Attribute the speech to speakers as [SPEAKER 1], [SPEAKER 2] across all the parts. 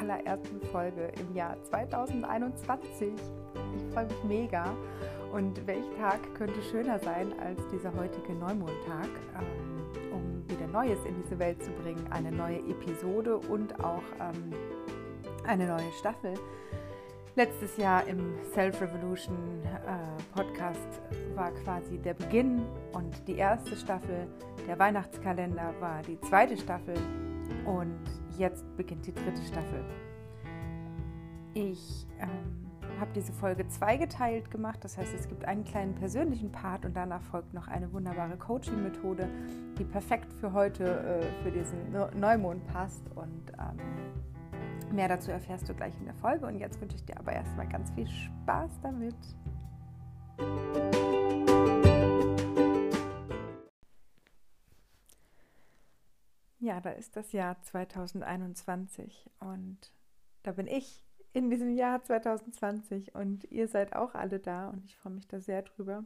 [SPEAKER 1] allerersten Folge im Jahr 2021. Ich freue mich mega. Und welch Tag könnte schöner sein als dieser heutige Neumondtag, ähm, um wieder Neues in diese Welt zu bringen, eine neue Episode und auch ähm, eine neue Staffel. Letztes Jahr im Self Revolution äh, Podcast war quasi der Beginn und die erste Staffel. Der Weihnachtskalender war die zweite Staffel und jetzt beginnt die dritte Staffel. Ich ähm, habe diese Folge zweigeteilt gemacht, das heißt, es gibt einen kleinen persönlichen Part und danach folgt noch eine wunderbare Coaching-Methode, die perfekt für heute, äh, für diesen Neumond passt und ähm, mehr dazu erfährst du gleich in der Folge und jetzt wünsche ich dir aber erstmal ganz viel Spaß damit. Da ist das Jahr 2021 und da bin ich in diesem Jahr 2020 und ihr seid auch alle da und ich freue mich da sehr drüber.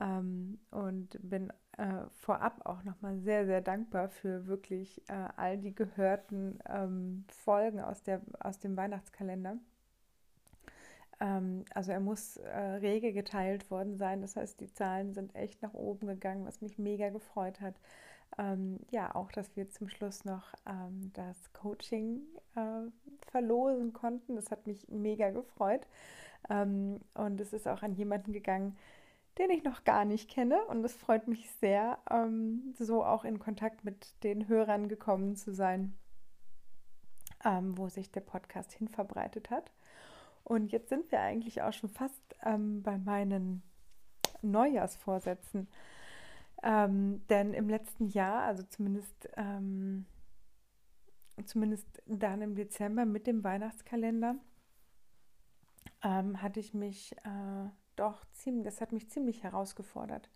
[SPEAKER 1] Ähm, und bin äh, vorab auch nochmal sehr, sehr dankbar für wirklich äh, all die gehörten ähm, Folgen aus, der, aus dem Weihnachtskalender. Ähm, also er muss äh, rege geteilt worden sein, das heißt die Zahlen sind echt nach oben gegangen, was mich mega gefreut hat ähm, ja auch, dass wir zum Schluss noch ähm, das Coaching äh, verlosen konnten. Das hat mich mega gefreut. Ähm, und es ist auch an jemanden gegangen, den ich noch gar nicht kenne. Und es freut mich sehr, ähm, so auch in Kontakt mit den Hörern gekommen zu sein, ähm, wo sich der Podcast hin verbreitet hat. Und jetzt sind wir eigentlich auch schon fast ähm, bei meinen Neujahrsvorsätzen. Ähm, denn im letzten Jahr, also zumindest, ähm, zumindest dann im Dezember mit dem Weihnachtskalender, ähm, hatte ich mich äh, doch ziemlich, das hat mich ziemlich herausgefordert.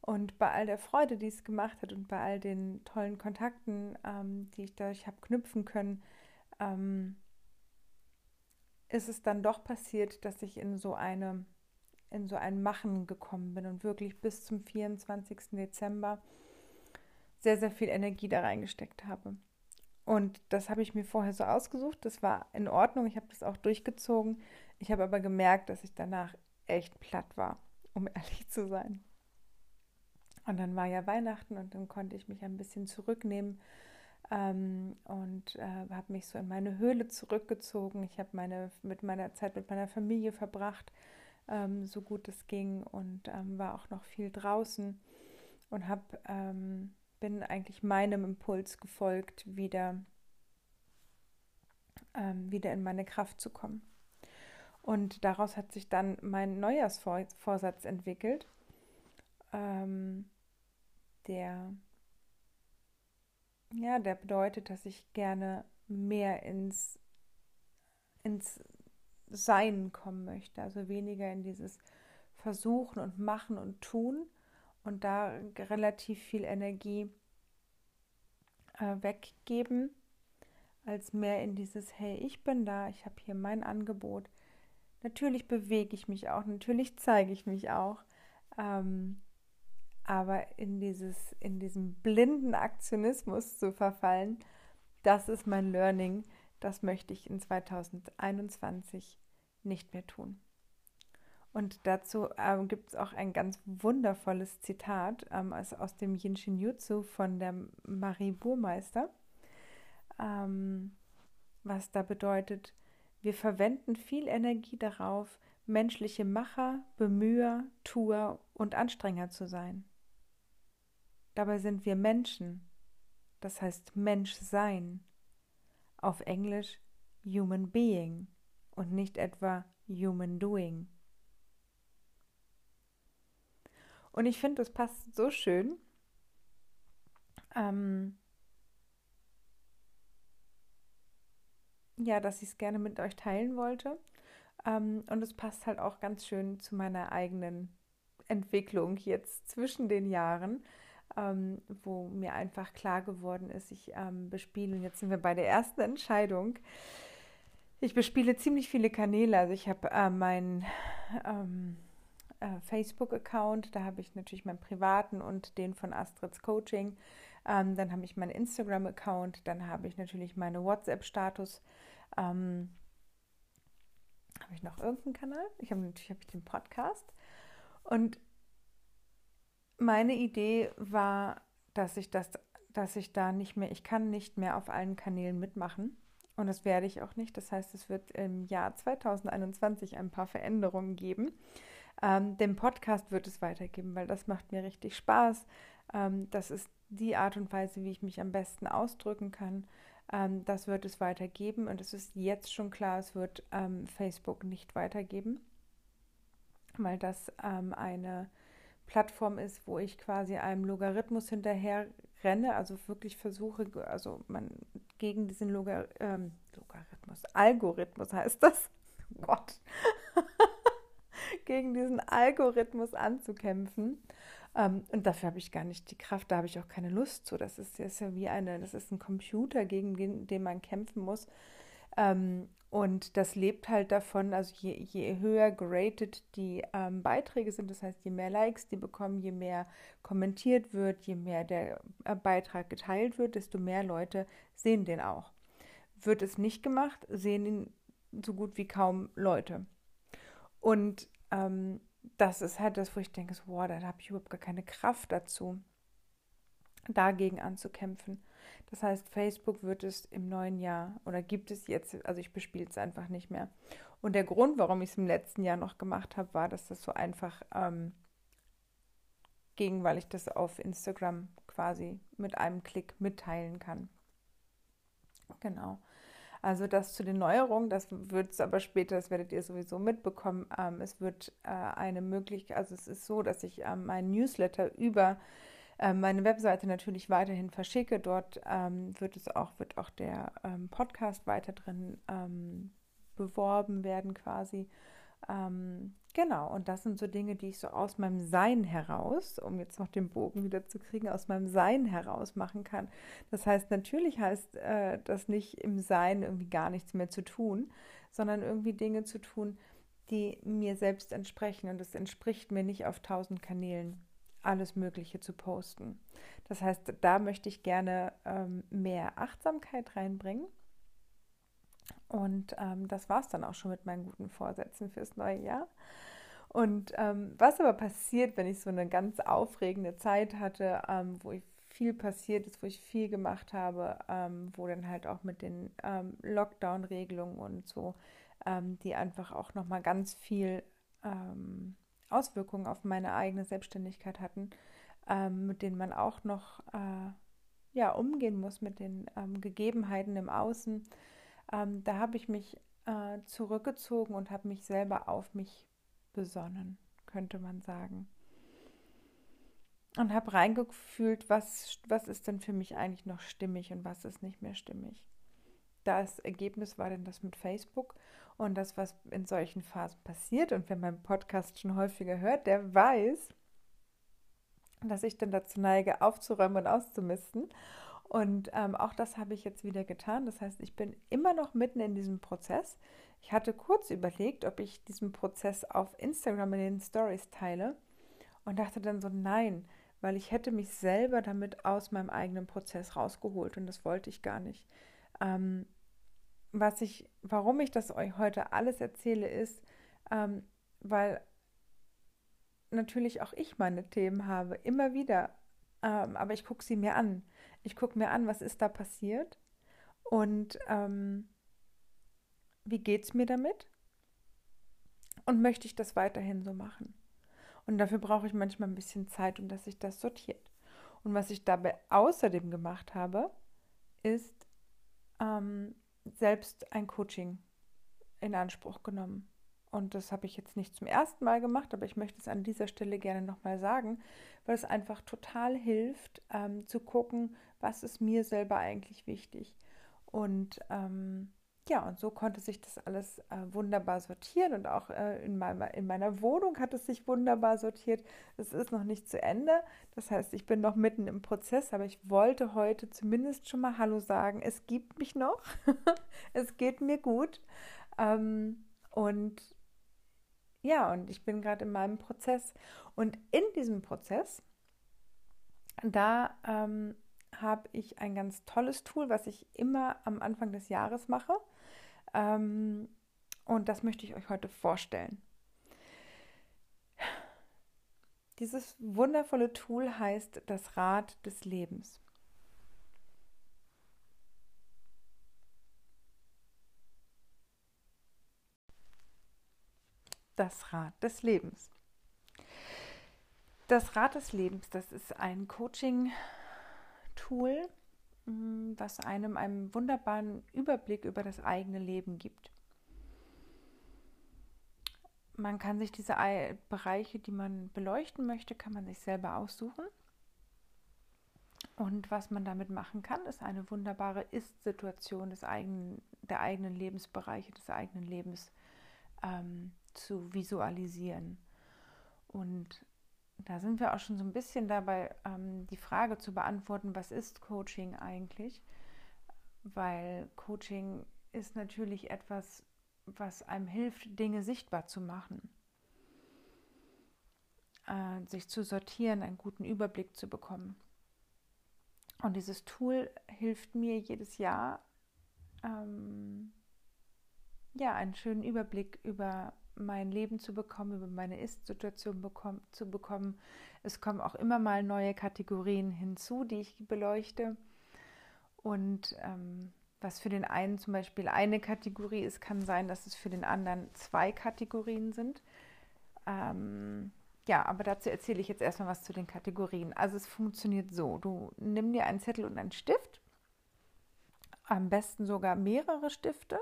[SPEAKER 1] Und bei all der Freude, die es gemacht hat und bei all den tollen Kontakten, ähm, die ich dadurch habe knüpfen können, ähm, ist es dann doch passiert, dass ich in so eine in so ein Machen gekommen bin und wirklich bis zum 24. Dezember sehr, sehr viel Energie da reingesteckt habe. Und das habe ich mir vorher so ausgesucht. Das war in Ordnung. Ich habe das auch durchgezogen. Ich habe aber gemerkt, dass ich danach echt platt war, um ehrlich zu sein. Und dann war ja Weihnachten und dann konnte ich mich ein bisschen zurücknehmen ähm, und äh, habe mich so in meine Höhle zurückgezogen. Ich habe meine mit meiner Zeit mit meiner Familie verbracht ähm, so gut es ging und ähm, war auch noch viel draußen und hab, ähm, bin eigentlich meinem Impuls gefolgt, wieder, ähm, wieder in meine Kraft zu kommen. Und daraus hat sich dann mein Neujahrsvorsatz entwickelt, ähm, der, ja, der bedeutet, dass ich gerne mehr ins, ins sein kommen möchte. Also weniger in dieses Versuchen und Machen und Tun und da relativ viel Energie äh, weggeben, als mehr in dieses, hey, ich bin da, ich habe hier mein Angebot. Natürlich bewege ich mich auch, natürlich zeige ich mich auch. Ähm, aber in dieses, in diesem blinden Aktionismus zu verfallen, das ist mein Learning das möchte ich in 2021 nicht mehr tun. Und dazu ähm, gibt es auch ein ganz wundervolles Zitat ähm, aus, aus dem Yinshin Jutsu von der Marie Burmeister, ähm, was da bedeutet, wir verwenden viel Energie darauf, menschliche Macher, Bemüher, Tuer und Anstrenger zu sein. Dabei sind wir Menschen, das heißt Menschsein auf Englisch Human Being und nicht etwa Human Doing. Und ich finde, das passt so schön. Ähm, ja, dass ich es gerne mit euch teilen wollte. Ähm, und es passt halt auch ganz schön zu meiner eigenen Entwicklung jetzt zwischen den Jahren ähm, wo mir einfach klar geworden ist, ich ähm, bespiele, und jetzt sind wir bei der ersten Entscheidung, ich bespiele ziemlich viele Kanäle. Also ich habe äh, mein, ähm, äh, Facebook-Account. Da habe ich natürlich meinen privaten und den von Astrids Coaching. Ähm, dann habe ich meinen Instagram-Account. Dann habe ich natürlich meine WhatsApp-Status. Ähm, habe ich noch irgendeinen Kanal? Ich habe natürlich hab ich den Podcast. Und meine Idee war, dass ich das, dass ich da nicht mehr, ich kann nicht mehr auf allen Kanälen mitmachen. Und das werde ich auch nicht. Das heißt, es wird im Jahr 2021 ein paar Veränderungen geben. Ähm, den Podcast wird es weitergeben, weil das macht mir richtig Spaß. Ähm, das ist die Art und Weise, wie ich mich am besten ausdrücken kann. Ähm, das wird es weitergeben und es ist jetzt schon klar, es wird ähm, Facebook nicht weitergeben, weil das ähm, eine Plattform ist, wo ich quasi einem Logarithmus hinterher renne, also wirklich versuche, also man gegen diesen Logar ähm, Logarithmus, Algorithmus heißt das, oh Gott, gegen diesen Algorithmus anzukämpfen. Ähm, und dafür habe ich gar nicht die Kraft, da habe ich auch keine Lust zu. Das ist, das ist ja wie eine, das ist ein Computer, gegen den, den man kämpfen muss. Ähm, und das lebt halt davon, also je, je höher geratet die ähm, Beiträge sind, das heißt, je mehr Likes die bekommen, je mehr kommentiert wird, je mehr der äh, Beitrag geteilt wird, desto mehr Leute sehen den auch. Wird es nicht gemacht, sehen ihn so gut wie kaum Leute. Und ähm, das ist halt das, wo ich denke, wow, da habe ich überhaupt gar keine Kraft dazu, dagegen anzukämpfen. Das heißt, Facebook wird es im neuen Jahr oder gibt es jetzt, also ich bespiele es einfach nicht mehr. Und der Grund, warum ich es im letzten Jahr noch gemacht habe, war, dass das so einfach ähm, ging, weil ich das auf Instagram quasi mit einem Klick mitteilen kann. Genau. Also das zu den Neuerungen, das wird es aber später, das werdet ihr sowieso mitbekommen. Ähm, es wird äh, eine Möglichkeit, also es ist so, dass ich ähm, meinen Newsletter über meine Webseite natürlich weiterhin verschicke. Dort ähm, wird es auch, wird auch der ähm, Podcast weiter drin ähm, beworben werden quasi. Ähm, genau, und das sind so Dinge, die ich so aus meinem Sein heraus, um jetzt noch den Bogen wieder zu kriegen, aus meinem Sein heraus machen kann. Das heißt, natürlich heißt äh, das nicht im Sein irgendwie gar nichts mehr zu tun, sondern irgendwie Dinge zu tun, die mir selbst entsprechen. Und es entspricht mir nicht auf tausend Kanälen alles Mögliche zu posten. Das heißt, da möchte ich gerne ähm, mehr Achtsamkeit reinbringen. Und ähm, das war es dann auch schon mit meinen guten Vorsätzen fürs neue Jahr. Und ähm, was aber passiert, wenn ich so eine ganz aufregende Zeit hatte, ähm, wo viel passiert ist, wo ich viel gemacht habe, ähm, wo dann halt auch mit den ähm, Lockdown-Regelungen und so, die einfach auch nochmal ganz viel Auswirkungen auf meine eigene Selbstständigkeit hatten, ähm, mit denen man auch noch äh, ja, umgehen muss, mit den ähm, Gegebenheiten im Außen. Ähm, da habe ich mich äh, zurückgezogen und habe mich selber auf mich besonnen, könnte man sagen. Und habe reingefühlt, was, was ist denn für mich eigentlich noch stimmig und was ist nicht mehr stimmig. Das Ergebnis war denn das mit Facebook und das, was in solchen Phasen passiert, und wer meinen Podcast schon häufiger hört, der weiß, dass ich dann dazu neige, aufzuräumen und auszumisten. Und ähm, auch das habe ich jetzt wieder getan. Das heißt, ich bin immer noch mitten in diesem Prozess. Ich hatte kurz überlegt, ob ich diesen Prozess auf Instagram in den Stories teile und dachte dann so, nein, weil ich hätte mich selber damit aus meinem eigenen Prozess rausgeholt und das wollte ich gar nicht. Ähm, was ich, warum ich das euch heute alles erzähle, ist, ähm, weil natürlich auch ich meine Themen habe, immer wieder. Ähm, aber ich gucke sie mir an. Ich gucke mir an, was ist da passiert und ähm, wie geht es mir damit und möchte ich das weiterhin so machen. Und dafür brauche ich manchmal ein bisschen Zeit, um dass sich das sortiert. Und was ich dabei außerdem gemacht habe, ist, ähm, selbst ein Coaching in Anspruch genommen. Und das habe ich jetzt nicht zum ersten Mal gemacht, aber ich möchte es an dieser Stelle gerne nochmal sagen, weil es einfach total hilft, ähm, zu gucken, was ist mir selber eigentlich wichtig. Und ähm, ja, und so konnte sich das alles äh, wunderbar sortieren und auch äh, in, meiner, in meiner Wohnung hat es sich wunderbar sortiert. Es ist noch nicht zu Ende. Das heißt, ich bin noch mitten im Prozess, aber ich wollte heute zumindest schon mal Hallo sagen. Es gibt mich noch. es geht mir gut. Ähm, und ja, und ich bin gerade in meinem Prozess. Und in diesem Prozess, da ähm, habe ich ein ganz tolles Tool, was ich immer am Anfang des Jahres mache. Ähm, und das möchte ich euch heute vorstellen. Dieses wundervolle Tool heißt das Rad des Lebens. Das Rad des Lebens. Das Rad des Lebens, das ist ein Coaching-Tool, was einem einen wunderbaren Überblick über das eigene Leben gibt man kann sich diese Bereiche, die man beleuchten möchte, kann man sich selber aussuchen. Und was man damit machen kann, ist eine wunderbare Ist-Situation des eigenen, der eigenen Lebensbereiche, des eigenen Lebens ähm, zu visualisieren. Und da sind wir auch schon so ein bisschen dabei, ähm, die Frage zu beantworten, was ist Coaching eigentlich? Weil Coaching ist natürlich etwas, was einem hilft, Dinge sichtbar zu machen, äh, sich zu sortieren, einen guten Überblick zu bekommen. Und dieses Tool hilft mir jedes Jahr, ähm, ja, einen schönen Überblick über mein Leben zu bekommen, über meine Ist-Situation bekommen, zu bekommen. Es kommen auch immer mal neue Kategorien hinzu, die ich beleuchte. Und ähm, was für den einen zum Beispiel eine Kategorie ist, kann sein, dass es für den anderen zwei Kategorien sind. Ähm, ja, aber dazu erzähle ich jetzt erstmal was zu den Kategorien. Also es funktioniert so, du nimm dir einen Zettel und einen Stift, am besten sogar mehrere Stifte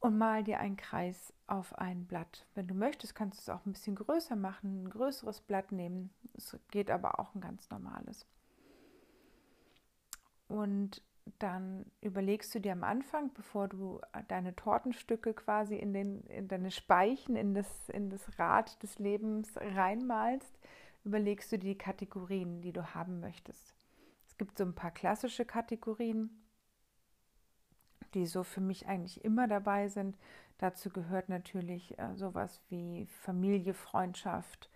[SPEAKER 1] und mal dir einen Kreis auf ein Blatt. Wenn du möchtest, kannst du es auch ein bisschen größer machen, ein größeres Blatt nehmen. Es geht aber auch ein ganz normales. Und dann überlegst du dir am Anfang, bevor du deine Tortenstücke quasi in, den, in deine Speichen, in das, in das Rad des Lebens reinmalst, überlegst du die Kategorien, die du haben möchtest. Es gibt so ein paar klassische Kategorien, die so für mich eigentlich immer dabei sind. Dazu gehört natürlich äh, sowas wie Familie, Freundschaft,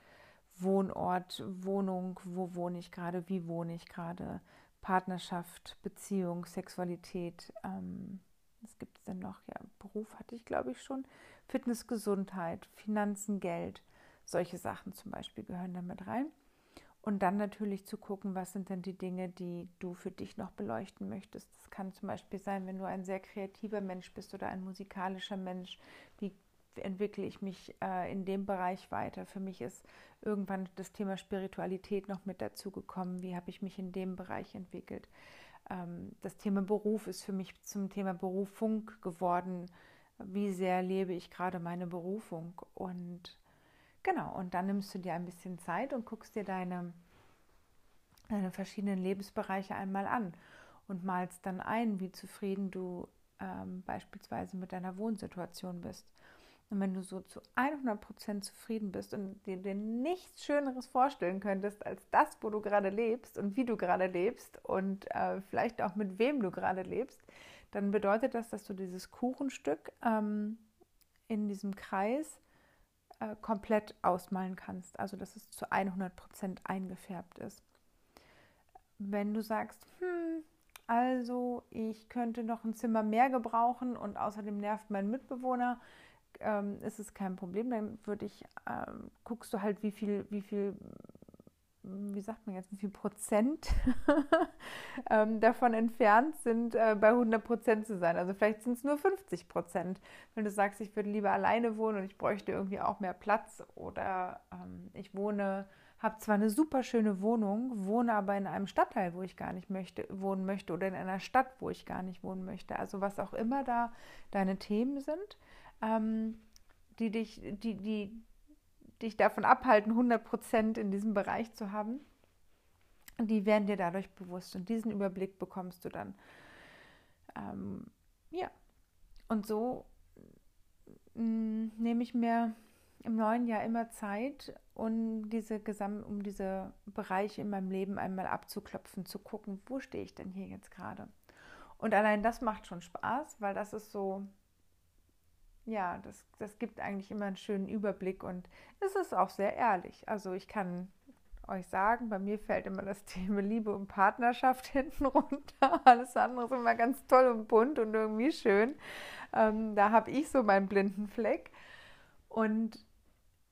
[SPEAKER 1] Wohnort, Wohnung, wo wohne ich gerade, wie wohne ich gerade, Partnerschaft, Beziehung, Sexualität. Ähm, was gibt es denn noch? Ja, Beruf hatte ich, glaube ich, schon. Fitness, Gesundheit, Finanzen, Geld. Solche Sachen zum Beispiel gehören damit rein. Und dann natürlich zu gucken, was sind denn die Dinge, die du für dich noch beleuchten möchtest. Das kann zum Beispiel sein, wenn du ein sehr kreativer Mensch bist oder ein musikalischer Mensch. Wie entwickle ich mich äh, in dem Bereich weiter? Für mich ist irgendwann das Thema Spiritualität noch mit dazu gekommen. Wie habe ich mich in dem Bereich entwickelt? Ähm, das Thema Beruf ist für mich zum Thema Berufung geworden. Wie sehr lebe ich gerade meine Berufung? Und genau, und dann nimmst du dir ein bisschen Zeit und guckst dir deine, deine verschiedenen Lebensbereiche einmal an und malst dann ein, wie zufrieden du ähm, beispielsweise mit deiner Wohnsituation bist. Und wenn du so zu 100% zufrieden bist und dir, dir nichts Schöneres vorstellen könntest als das, wo du gerade lebst und wie du gerade lebst und äh, vielleicht auch mit wem du gerade lebst, dann bedeutet das, dass du dieses Kuchenstück ähm, in diesem Kreis äh, komplett ausmalen kannst. Also dass es zu 100% eingefärbt ist. Wenn du sagst, hm, also ich könnte noch ein Zimmer mehr gebrauchen und außerdem nervt mein Mitbewohner, ähm, ist es kein Problem. Dann würde ich, ähm, guckst du halt, wie viel, wie viel, wie sagt man jetzt, wie viel Prozent ähm, davon entfernt sind, äh, bei 100 Prozent zu sein. Also vielleicht sind es nur 50 Prozent. Wenn du sagst, ich würde lieber alleine wohnen und ich bräuchte irgendwie auch mehr Platz oder ähm, ich wohne habe zwar eine super schöne Wohnung, wohne aber in einem Stadtteil, wo ich gar nicht möchte, wohnen möchte oder in einer Stadt, wo ich gar nicht wohnen möchte. Also was auch immer da deine Themen sind, ähm, die, dich, die, die dich davon abhalten, 100% in diesem Bereich zu haben, die werden dir dadurch bewusst und diesen Überblick bekommst du dann. Ähm, ja, und so mm, nehme ich mir im neuen Jahr immer Zeit, um diese, Gesam um diese Bereiche in meinem Leben einmal abzuklopfen, zu gucken, wo stehe ich denn hier jetzt gerade. Und allein das macht schon Spaß, weil das ist so ja, das, das gibt eigentlich immer einen schönen Überblick und es ist auch sehr ehrlich. Also ich kann euch sagen, bei mir fällt immer das Thema Liebe und Partnerschaft hinten runter. Alles andere ist immer ganz toll und bunt und irgendwie schön. Ähm, da habe ich so meinen blinden Fleck. Und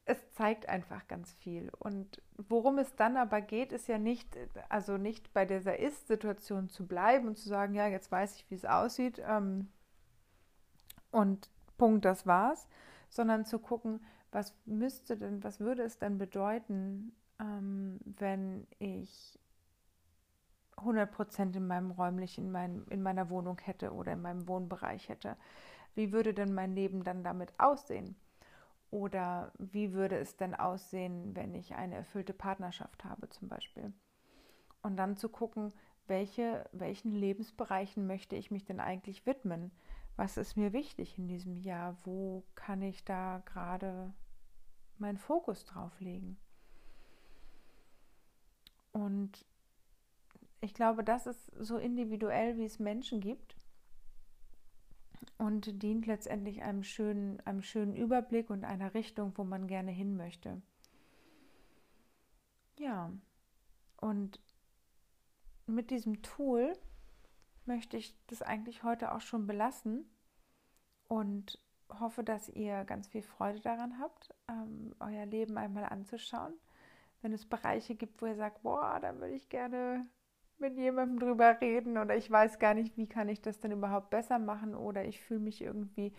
[SPEAKER 1] es zeigt einfach ganz viel. Und worum es dann aber geht, ist ja nicht, also nicht bei dieser Ist-Situation zu bleiben und zu sagen, ja, jetzt weiß ich, wie es aussieht ähm, und Punkt, das war's, sondern zu gucken, was müsste denn, was würde es denn bedeuten, ähm, wenn ich 100 Prozent in meinem räumlichen, in, mein, in meiner Wohnung hätte oder in meinem Wohnbereich hätte. Wie würde denn mein Leben dann damit aussehen? Oder wie würde es denn aussehen, wenn ich eine erfüllte Partnerschaft habe zum Beispiel? Und dann zu gucken, welche, welchen Lebensbereichen möchte ich mich denn eigentlich widmen? Was ist mir wichtig in diesem Jahr? Wo kann ich da gerade meinen Fokus drauf legen? Und ich glaube, das ist so individuell, wie es Menschen gibt und dient letztendlich einem schönen, einem schönen Überblick und einer Richtung, wo man gerne hin möchte. Ja, und mit diesem Tool möchte ich das eigentlich heute auch schon belassen und hoffe, dass ihr ganz viel Freude daran habt, ähm, euer Leben einmal anzuschauen wenn es Bereiche gibt, wo ihr sagt, boah, da würde ich gerne mit jemandem drüber reden oder ich weiß gar nicht, wie kann ich das denn überhaupt besser machen oder ich fühle mich irgendwie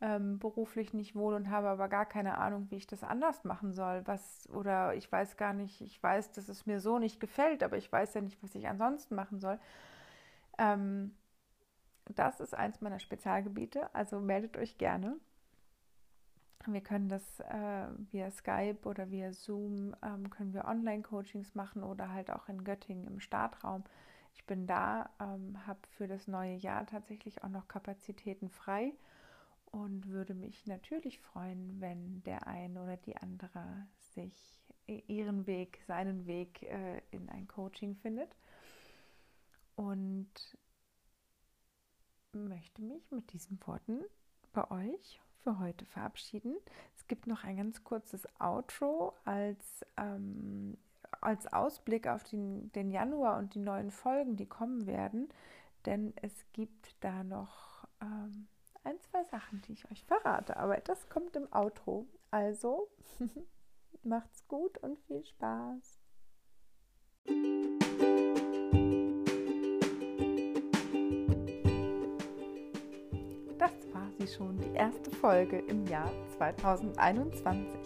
[SPEAKER 1] ähm, beruflich nicht wohl und habe aber gar keine Ahnung, wie ich das anders machen soll. Was oder ich weiß gar nicht, ich weiß, dass es mir so nicht gefällt, aber ich weiß ja nicht, was ich ansonsten machen soll. Ähm, das ist eins meiner Spezialgebiete, also meldet euch gerne. Wir können das äh, via Skype oder via Zoom, ähm, können wir Online-Coachings machen oder halt auch in Göttingen im Startraum. Ich bin da, ähm, habe für das neue Jahr tatsächlich auch noch Kapazitäten frei und würde mich natürlich freuen, wenn der eine oder die andere sich ihren Weg, seinen Weg äh, in ein Coaching findet. Und möchte mich mit diesen Worten bei euch für heute verabschieden. Es gibt noch ein ganz kurzes Outro als, ähm, als Ausblick auf den, den Januar und die neuen Folgen, die kommen werden. Denn es gibt da noch ähm, ein, zwei Sachen, die ich euch verrate. Aber das kommt im Outro. Also macht's gut und viel Spaß. Sie schon die erste Folge im Jahr 2021.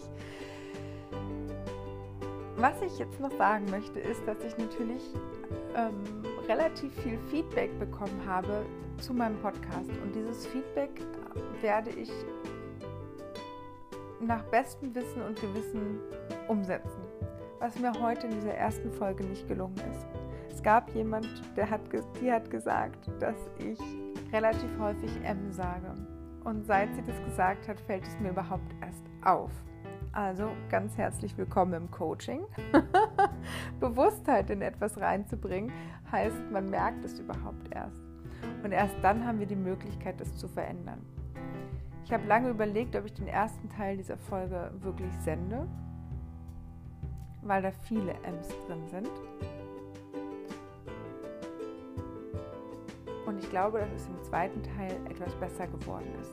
[SPEAKER 1] Was ich jetzt noch sagen möchte, ist, dass ich natürlich ähm, relativ viel Feedback bekommen habe zu meinem Podcast. Und dieses Feedback werde ich nach bestem Wissen und Gewissen umsetzen, was mir heute in dieser ersten Folge nicht gelungen ist. Es gab jemand, der hat, die hat gesagt, dass ich relativ häufig M sage. Und seit sie das gesagt hat, fällt es mir überhaupt erst auf. Also ganz herzlich willkommen im Coaching. Bewusstheit in etwas reinzubringen, heißt, man merkt es überhaupt erst. Und erst dann haben wir die Möglichkeit, das zu verändern. Ich habe lange überlegt, ob ich den ersten Teil dieser Folge wirklich sende, weil da viele M's drin sind. Ich glaube, dass es im zweiten Teil etwas besser geworden ist.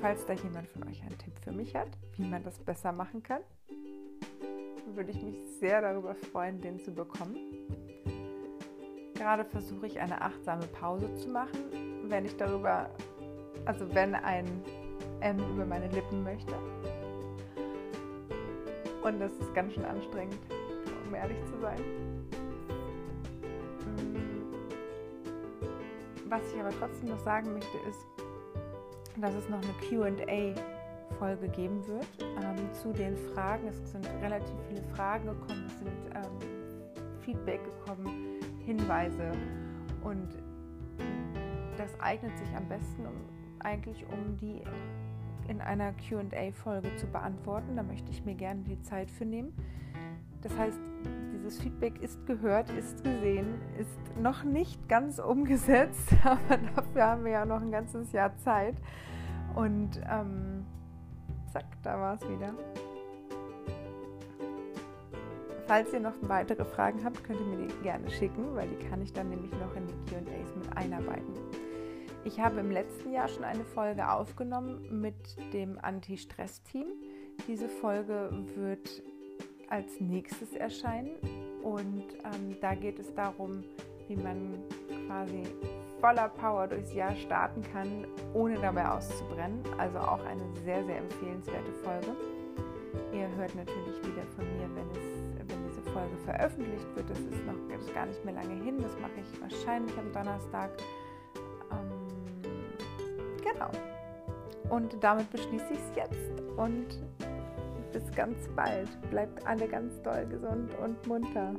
[SPEAKER 1] Falls da jemand von euch einen Tipp für mich hat, wie man das besser machen kann, würde ich mich sehr darüber freuen, den zu bekommen. Gerade versuche ich eine achtsame Pause zu machen, wenn ich darüber, also wenn ein M über meine Lippen möchte. Und das ist ganz schön anstrengend, um ehrlich zu sein. Was ich aber trotzdem noch sagen möchte, ist, dass es noch eine QA-Folge geben wird ähm, zu den Fragen. Es sind relativ viele Fragen gekommen, es sind ähm, Feedback gekommen, Hinweise und das eignet sich am besten um, eigentlich, um die in einer QA-Folge zu beantworten. Da möchte ich mir gerne die Zeit für nehmen. Das heißt, diese das Feedback ist gehört, ist gesehen, ist noch nicht ganz umgesetzt, aber dafür haben wir ja noch ein ganzes Jahr Zeit. Und ähm, zack, da war es wieder. Falls ihr noch weitere Fragen habt, könnt ihr mir die gerne schicken, weil die kann ich dann nämlich noch in die QAs mit einarbeiten. Ich habe im letzten Jahr schon eine Folge aufgenommen mit dem Anti-Stress-Team. Diese Folge wird als nächstes erscheinen und ähm, da geht es darum, wie man quasi voller Power durchs Jahr starten kann, ohne dabei auszubrennen. Also auch eine sehr, sehr empfehlenswerte Folge. Ihr hört natürlich wieder von mir, wenn es Folge veröffentlicht wird. Das ist noch das ist gar nicht mehr lange hin. Das mache ich wahrscheinlich am Donnerstag. Ähm, genau. Und damit beschließe ich es jetzt. Und bis ganz bald. Bleibt alle ganz doll gesund und munter.